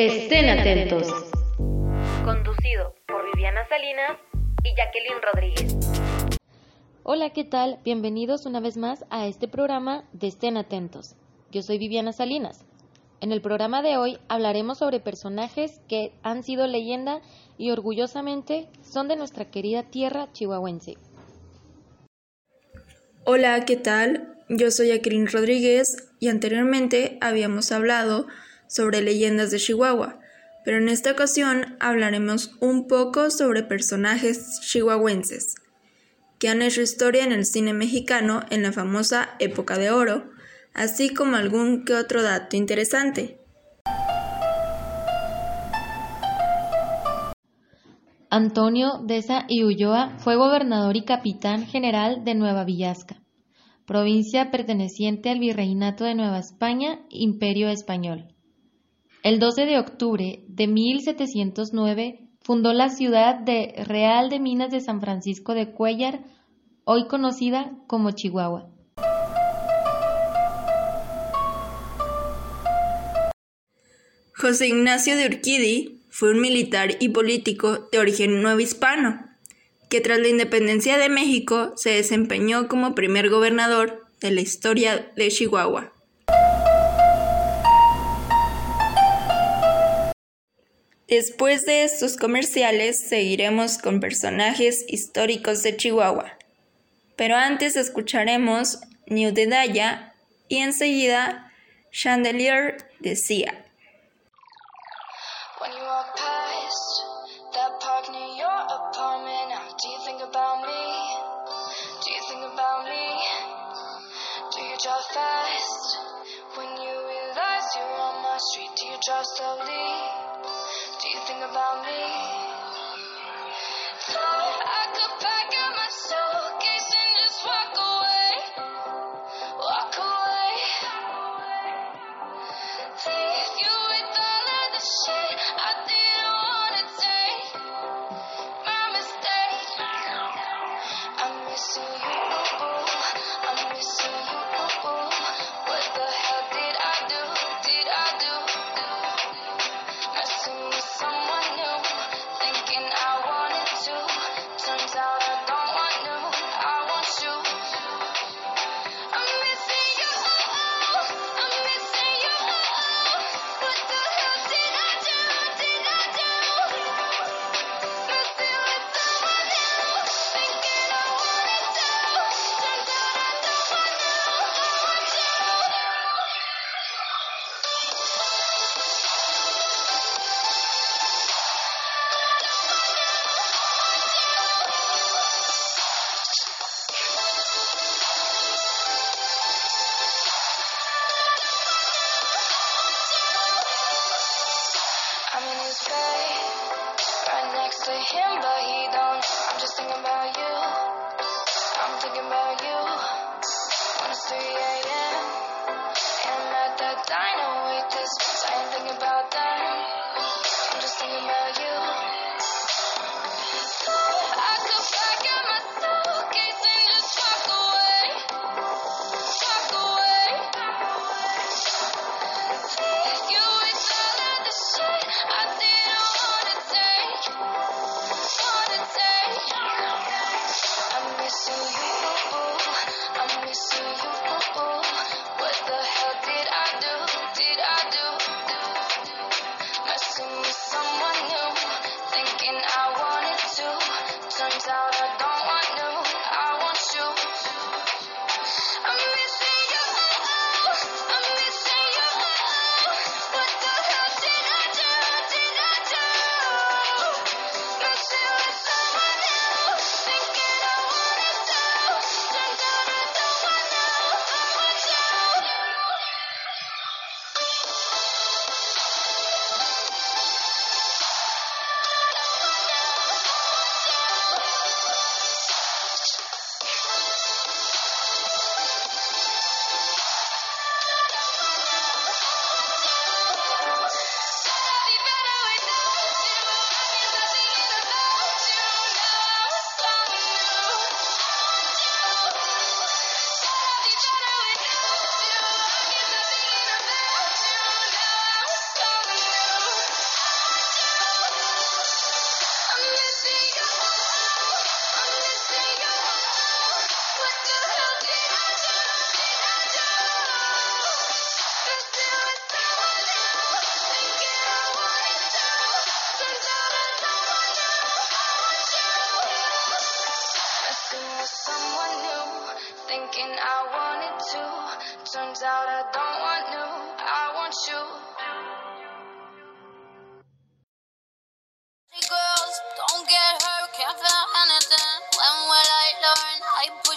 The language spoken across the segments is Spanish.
Estén atentos. Conducido por Viviana Salinas y Jacqueline Rodríguez. Hola, ¿qué tal? Bienvenidos una vez más a este programa de Estén atentos. Yo soy Viviana Salinas. En el programa de hoy hablaremos sobre personajes que han sido leyenda y orgullosamente son de nuestra querida tierra chihuahuense. Hola, ¿qué tal? Yo soy Jacqueline Rodríguez y anteriormente habíamos hablado sobre leyendas de Chihuahua, pero en esta ocasión hablaremos un poco sobre personajes chihuahuenses que han hecho historia en el cine mexicano en la famosa época de oro, así como algún que otro dato interesante. Antonio Deza y Ulloa fue gobernador y capitán general de Nueva Villasca, provincia perteneciente al Virreinato de Nueva España, Imperio Español. El 12 de octubre de 1709 fundó la ciudad de Real de Minas de San Francisco de Cuellar, hoy conocida como Chihuahua. José Ignacio de Urquidi fue un militar y político de origen nuevo hispano, que tras la independencia de México se desempeñó como primer gobernador de la historia de Chihuahua. Después de estos comerciales seguiremos con personajes históricos de Chihuahua. Pero antes escucharemos New de Daya y enseguida Chandelier de Sia. When you walk past that park near your apartment, do you think about me? Do you think about me? Do you drive fast? When you realize you're on my street, do you drive slowly? Do you think about me?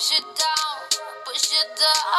push it down, push it down.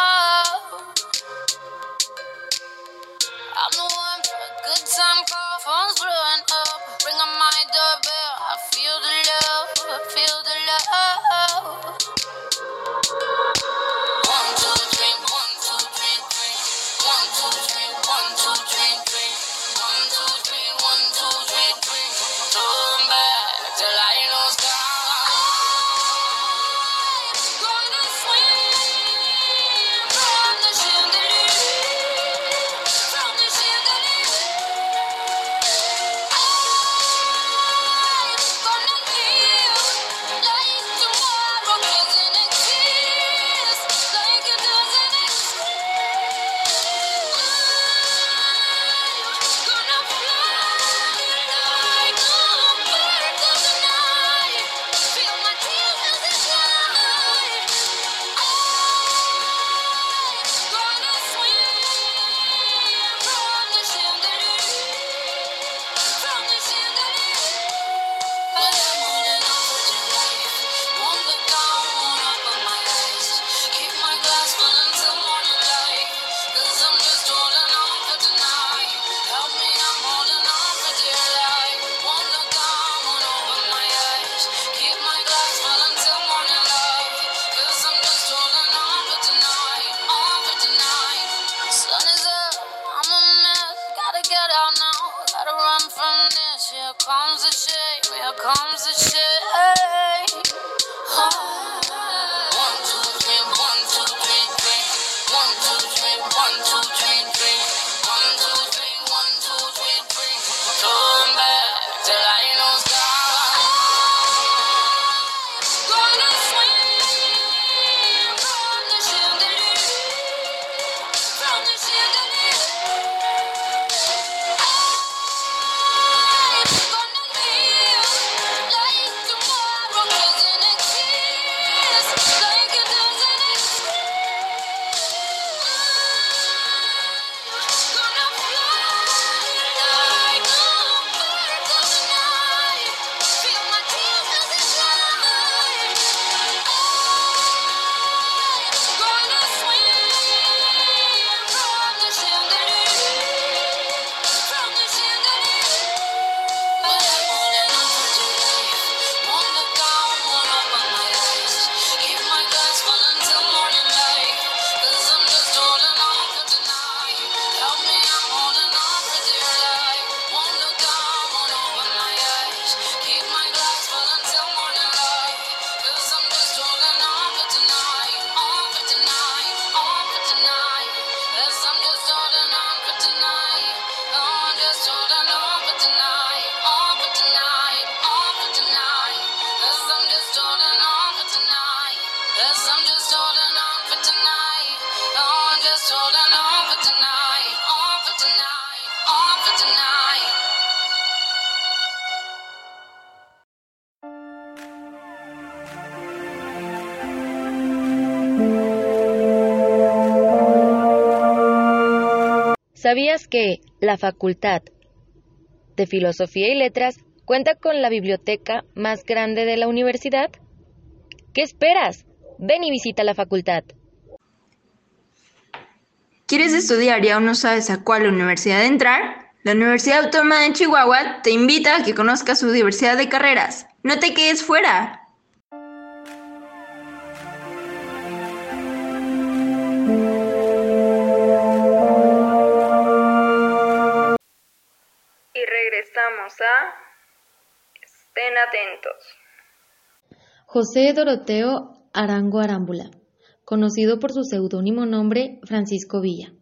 Just que la Facultad de Filosofía y Letras cuenta con la biblioteca más grande de la universidad? ¿Qué esperas? Ven y visita la facultad. ¿Quieres estudiar y aún no sabes a cuál universidad entrar? La Universidad Autónoma de Chihuahua te invita a que conozcas su diversidad de carreras. No te quedes fuera. José Doroteo Arango Arámbula, conocido por su seudónimo nombre Francisco Villa,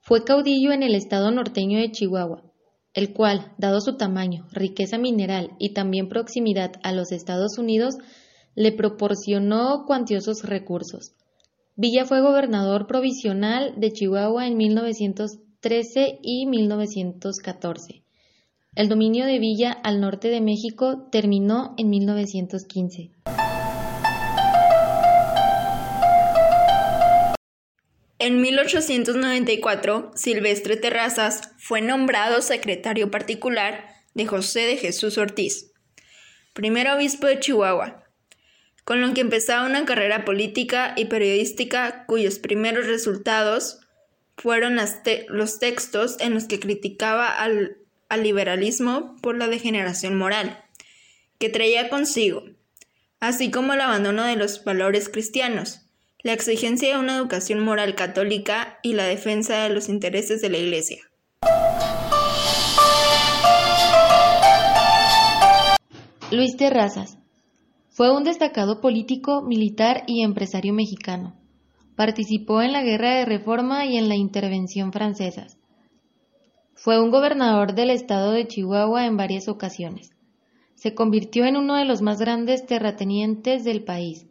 fue caudillo en el estado norteño de Chihuahua, el cual, dado su tamaño, riqueza mineral y también proximidad a los Estados Unidos, le proporcionó cuantiosos recursos. Villa fue gobernador provisional de Chihuahua en 1913 y 1914. El dominio de Villa al norte de México terminó en 1915. En 1894, Silvestre Terrazas fue nombrado secretario particular de José de Jesús Ortiz, primer obispo de Chihuahua, con lo que empezaba una carrera política y periodística cuyos primeros resultados fueron los textos en los que criticaba al al liberalismo por la degeneración moral que traía consigo, así como el abandono de los valores cristianos, la exigencia de una educación moral católica y la defensa de los intereses de la Iglesia. Luis Terrazas fue un destacado político, militar y empresario mexicano. Participó en la Guerra de Reforma y en la Intervención francesa. Fue un gobernador del estado de Chihuahua en varias ocasiones. Se convirtió en uno de los más grandes terratenientes del país.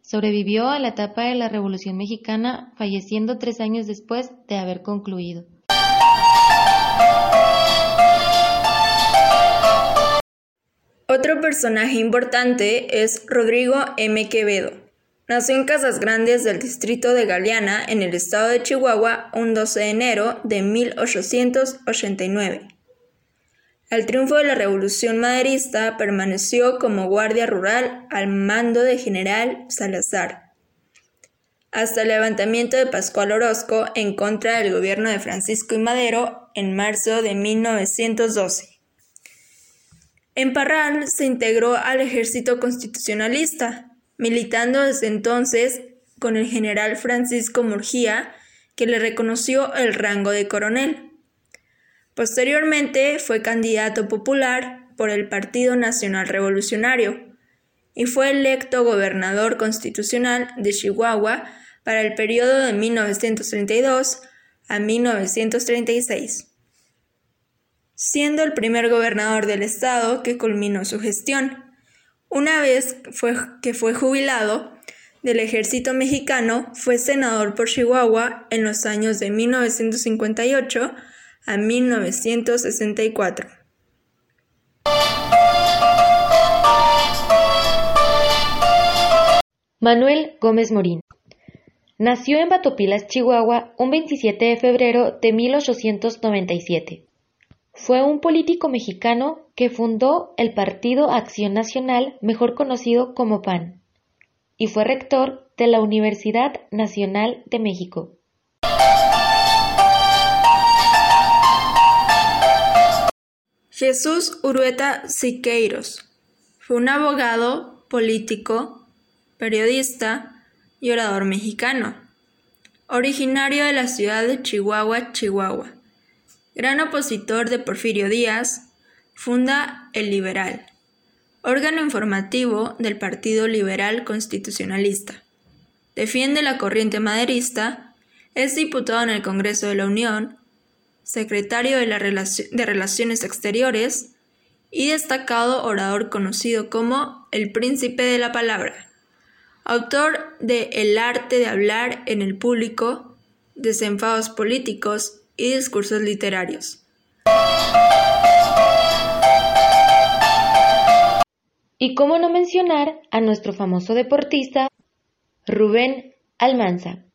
Sobrevivió a la etapa de la Revolución Mexicana, falleciendo tres años después de haber concluido. Otro personaje importante es Rodrigo M. Quevedo. Nació en Casas Grandes del distrito de Galeana, en el estado de Chihuahua, un 12 de enero de 1889. Al triunfo de la Revolución Maderista permaneció como guardia rural al mando de General Salazar, hasta el levantamiento de Pascual Orozco en contra del gobierno de Francisco y Madero en marzo de 1912. En Parral se integró al ejército constitucionalista, militando desde entonces con el general Francisco Murgía, que le reconoció el rango de coronel. Posteriormente fue candidato popular por el Partido Nacional Revolucionario y fue electo gobernador constitucional de Chihuahua para el periodo de 1932 a 1936 siendo el primer gobernador del estado que culminó su gestión. Una vez que fue jubilado del ejército mexicano, fue senador por Chihuahua en los años de 1958 a 1964. Manuel Gómez Morín Nació en Batopilas, Chihuahua, un 27 de febrero de 1897. Fue un político mexicano que fundó el Partido Acción Nacional, mejor conocido como PAN, y fue rector de la Universidad Nacional de México. Jesús Urueta Siqueiros fue un abogado, político, periodista y orador mexicano, originario de la ciudad de Chihuahua, Chihuahua gran opositor de Porfirio Díaz, funda El Liberal, órgano informativo del Partido Liberal Constitucionalista. Defiende la corriente maderista, es diputado en el Congreso de la Unión, secretario de, Relaciones Exteriores y destacado orador conocido como el Príncipe de la Palabra, autor de El arte de hablar en el público, Desenfados políticos y discursos literarios. Y cómo no mencionar a nuestro famoso deportista Rubén Almanza.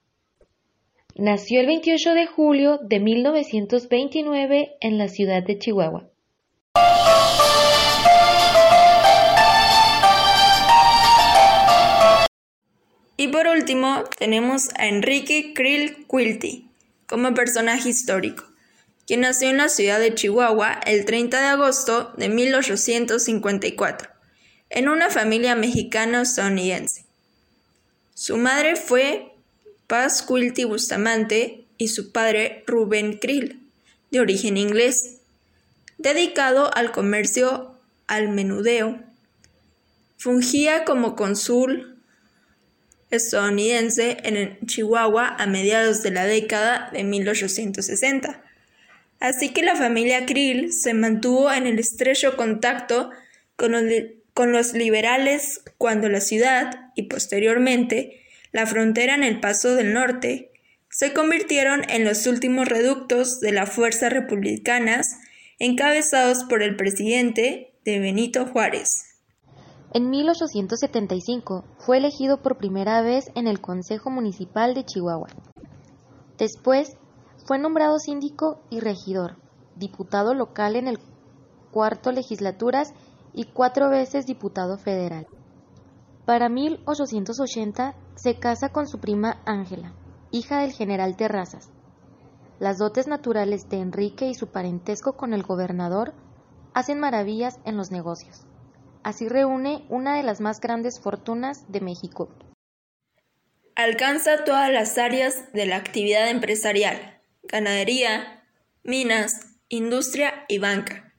Nació el 28 de julio de 1929 en la ciudad de Chihuahua. Y por último tenemos a Enrique Krill Quilty, como personaje histórico, quien nació en la ciudad de Chihuahua el 30 de agosto de 1854, en una familia mexicano-estadounidense. Su madre fue Paz Quilty Bustamante y su padre Rubén Krill, de origen inglés, dedicado al comercio al menudeo. Fungía como cónsul estadounidense en Chihuahua a mediados de la década de 1860. Así que la familia Krill se mantuvo en el estrecho contacto con los, con los liberales cuando la ciudad y posteriormente la frontera en el Paso del Norte se convirtieron en los últimos reductos de las fuerzas republicanas encabezados por el presidente de Benito Juárez. En 1875 fue elegido por primera vez en el Consejo Municipal de Chihuahua. Después fue nombrado síndico y regidor, diputado local en el cuarto legislaturas y cuatro veces diputado federal. Para 1880 se casa con su prima Ángela, hija del general Terrazas. Las dotes naturales de Enrique y su parentesco con el gobernador hacen maravillas en los negocios. Así reúne una de las más grandes fortunas de México. Alcanza todas las áreas de la actividad empresarial, ganadería, minas, industria y banca.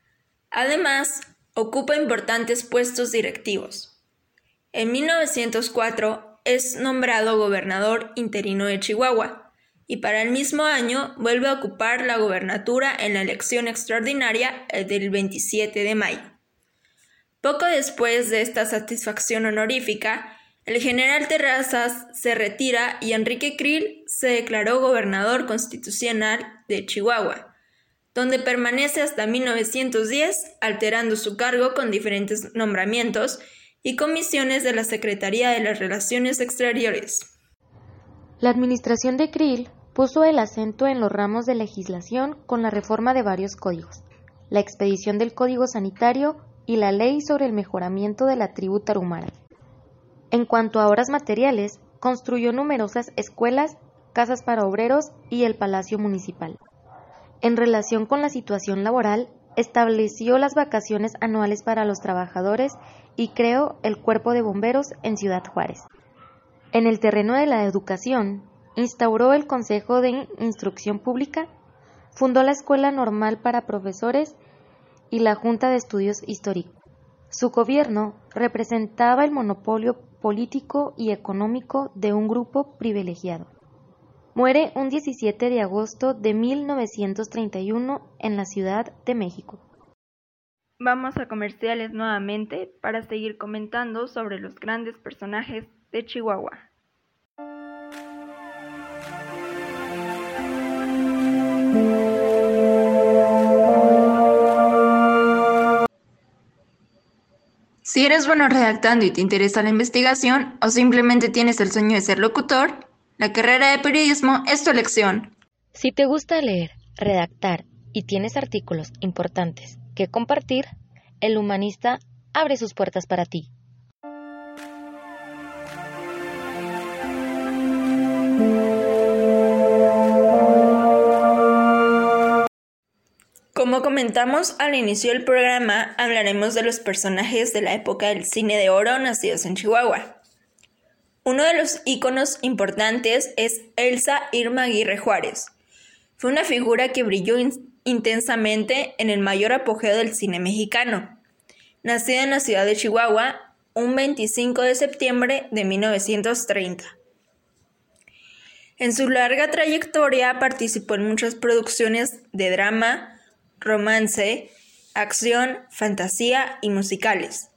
Además, ocupa importantes puestos directivos. En 1904 es nombrado gobernador interino de Chihuahua y para el mismo año vuelve a ocupar la gobernatura en la elección extraordinaria del 27 de mayo. Poco después de esta satisfacción honorífica, el general Terrazas se retira y Enrique Krill se declaró gobernador constitucional de Chihuahua, donde permanece hasta 1910, alterando su cargo con diferentes nombramientos y comisiones de la Secretaría de las Relaciones Exteriores. La administración de Krill puso el acento en los ramos de legislación con la reforma de varios códigos, la expedición del Código Sanitario y la ley sobre el mejoramiento de la tribu tarumara. En cuanto a obras materiales, construyó numerosas escuelas, casas para obreros y el Palacio Municipal. En relación con la situación laboral, estableció las vacaciones anuales para los trabajadores y creó el Cuerpo de Bomberos en Ciudad Juárez. En el terreno de la educación, instauró el Consejo de Instrucción Pública, fundó la Escuela Normal para Profesores y la Junta de Estudios Históricos. Su gobierno representaba el monopolio político y económico de un grupo privilegiado. Muere un 17 de agosto de 1931 en la Ciudad de México. Vamos a comerciales nuevamente para seguir comentando sobre los grandes personajes de Chihuahua. Si eres bueno redactando y te interesa la investigación, o simplemente tienes el sueño de ser locutor, la carrera de periodismo es tu elección. Si te gusta leer, redactar y tienes artículos importantes que compartir, el humanista abre sus puertas para ti. Como comentamos al inicio del programa, hablaremos de los personajes de la época del cine de oro nacidos en Chihuahua. Uno de los íconos importantes es Elsa Irma Aguirre Juárez. Fue una figura que brilló intensamente en el mayor apogeo del cine mexicano. Nacida en la ciudad de Chihuahua un 25 de septiembre de 1930. En su larga trayectoria participó en muchas producciones de drama, romance, acción, fantasía y musicales,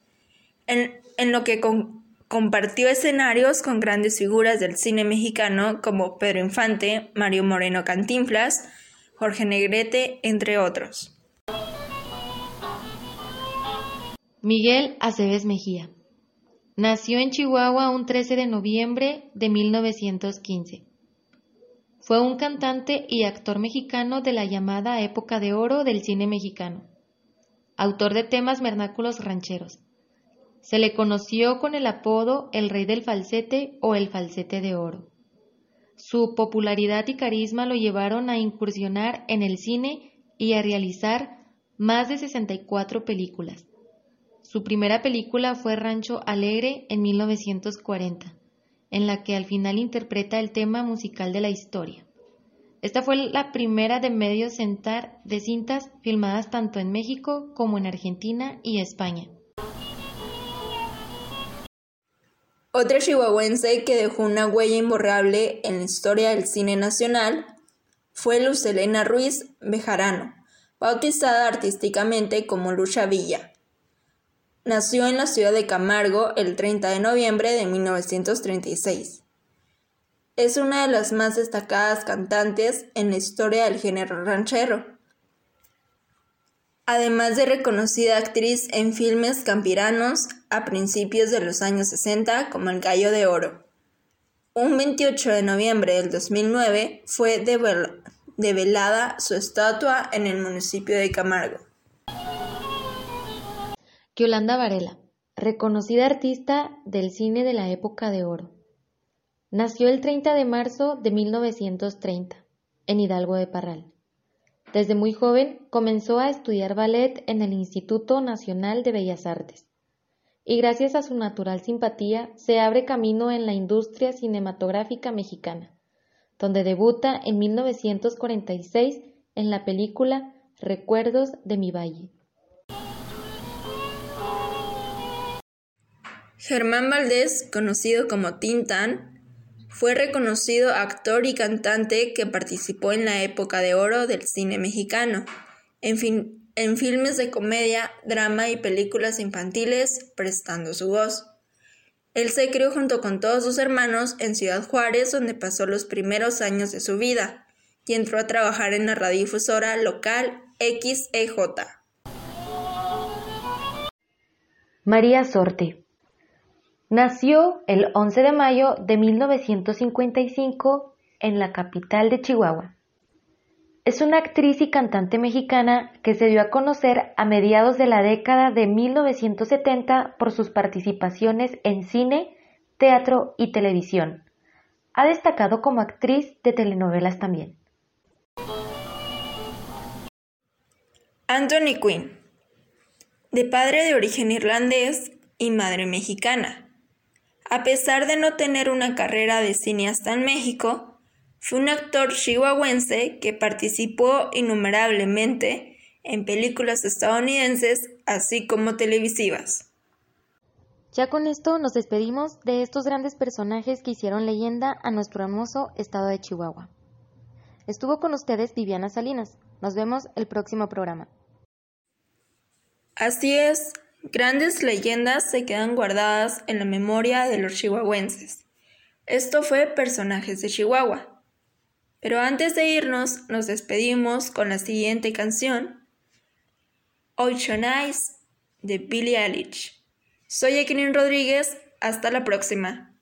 en, lo que compartió escenarios con grandes figuras del cine mexicano como Pedro Infante, Mario Moreno Cantinflas, Jorge Negrete, entre otros. Miguel Aceves Mejía. Nació en Chihuahua un 13 de noviembre de 1915. Fue un cantante y actor mexicano de la llamada época de oro del cine mexicano, autor de temas vernáculos rancheros. Se le conoció con el apodo El Rey del Falsete o El Falsete de Oro. Su popularidad y carisma lo llevaron a incursionar en el cine y a realizar más de 64 películas. Su primera película fue Rancho Alegre en 1940 en la que al final interpreta el tema musical de la historia. Esta fue la primera de medio centar de cintas filmadas tanto en México como en Argentina y España. Otra chihuahuense que dejó una huella imborrable en la historia del cine nacional fue Luz Elena Ruiz Bejarano, bautizada artísticamente como Lucha Villa. Nació en la ciudad de Camargo el 30 de noviembre de 1936. Es una de las más destacadas cantantes en la historia del género ranchero. Además de reconocida actriz en filmes campiranos a principios de los años 60 como El Gallo de Oro. un 28 de noviembre del 2009 fue develada su estatua en el municipio de Camargo. Yolanda Varela, reconocida artista del cine de la época de oro. Nació el 30 de marzo de 1930 en Hidalgo de Parral. Desde muy joven comenzó a estudiar ballet en el Instituto Nacional de Bellas Artes y gracias a su natural simpatía se abre camino en la industria cinematográfica mexicana, donde debuta en 1946 en la película Recuerdos de mi Valle. Germán Valdés, conocido como Tintán, fue reconocido actor y cantante que participó en la época de oro del cine mexicano, en, en filmes de comedia, drama y películas infantiles, prestando su voz. Él se crió junto con todos sus hermanos en Ciudad Juárez, donde pasó los primeros años de su vida, y entró a trabajar en la radiodifusora local XEJ. María Sorte Nació el 11 de mayo de 1955 en la capital de Chihuahua. Es una actriz y cantante mexicana que se dio a conocer a mediados de la década de 1970 por sus participaciones en cine, teatro y televisión. Ha destacado como actriz de telenovelas también. Anthony Quinn, de padre de origen irlandés y madre mexicana. A pesar de no tener una carrera de cineasta en México, fue un actor chihuahuense que participó innumerablemente en películas estadounidenses así como televisivas. Ya con esto nos despedimos de estos grandes personajes que hicieron leyenda a nuestro hermoso estado de Chihuahua. Estuvo con ustedes Viviana Salinas. Nos vemos el próximo programa. Así es, Grandes leyendas se quedan guardadas en la memoria de los chihuahuenses. Esto fue Personajes de Chihuahua. Pero antes de irnos, nos despedimos con la siguiente canción, Ocean Eyes, de Billie Eilish. Soy Equilin Rodríguez, hasta la próxima.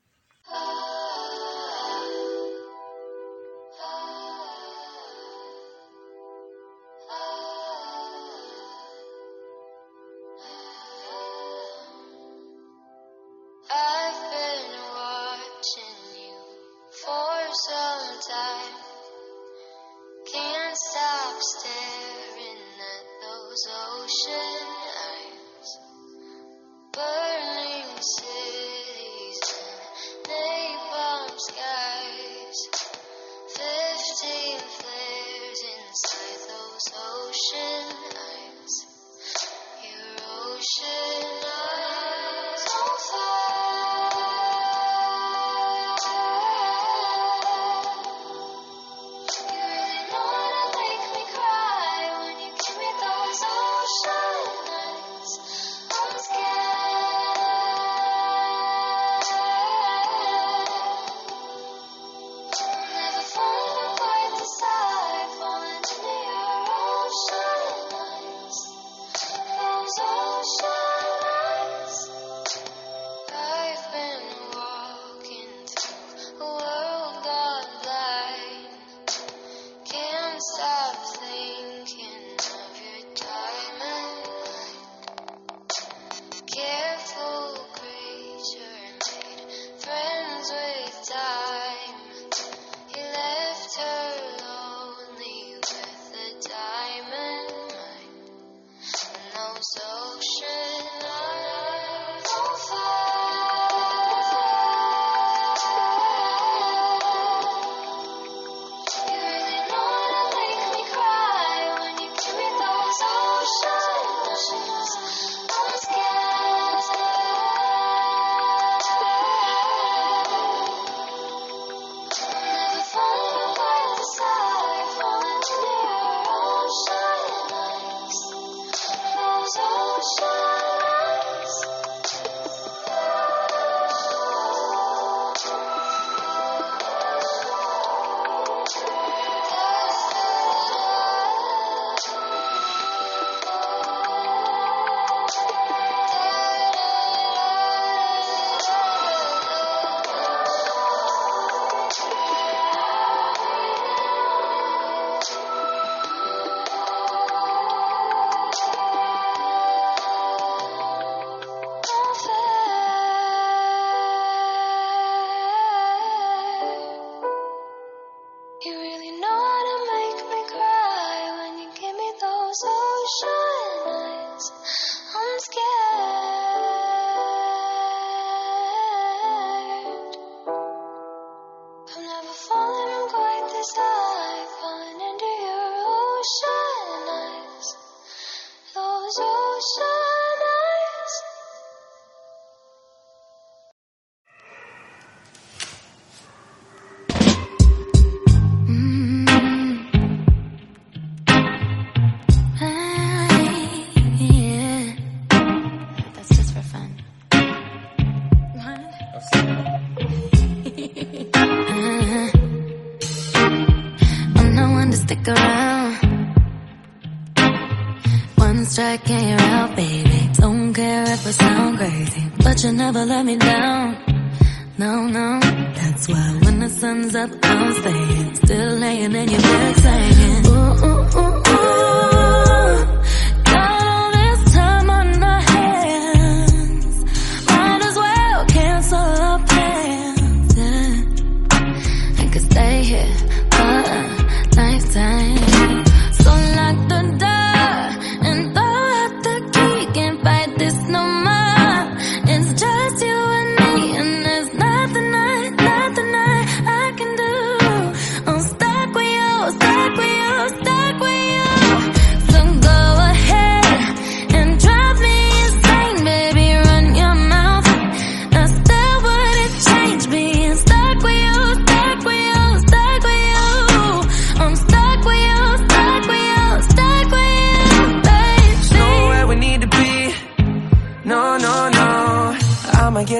Striking you out, baby. Don't care if I sound crazy, but you never let me down. No, no, that's why when the sun's up, I'm staying. Still laying in your bed saying, ooh, ooh, ooh.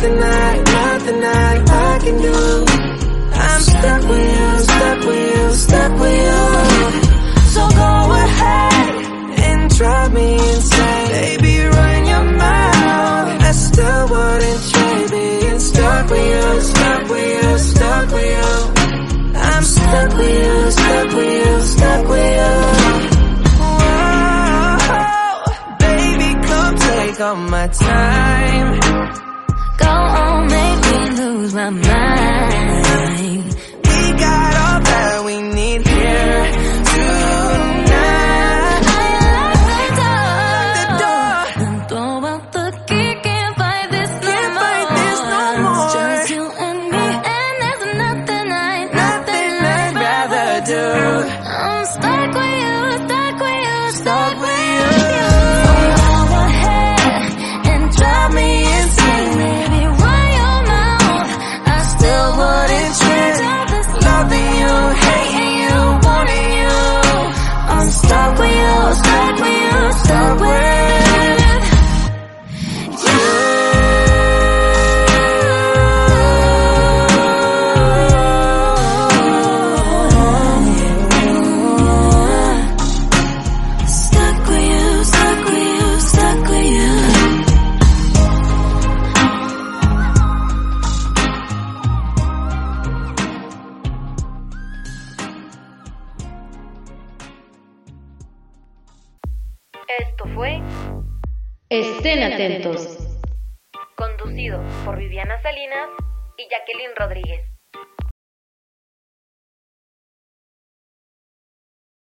Nothing I, nothing I, I can do. I'm stuck with you, stuck with you, stuck with you. So go ahead and drive me insane. Baby, run your mouth. I still wouldn't trade being stuck with you, stuck with you, stuck with you. I'm stuck with you, stuck with you, stuck with you. Whoa, baby, come take all my time. Lose my mind.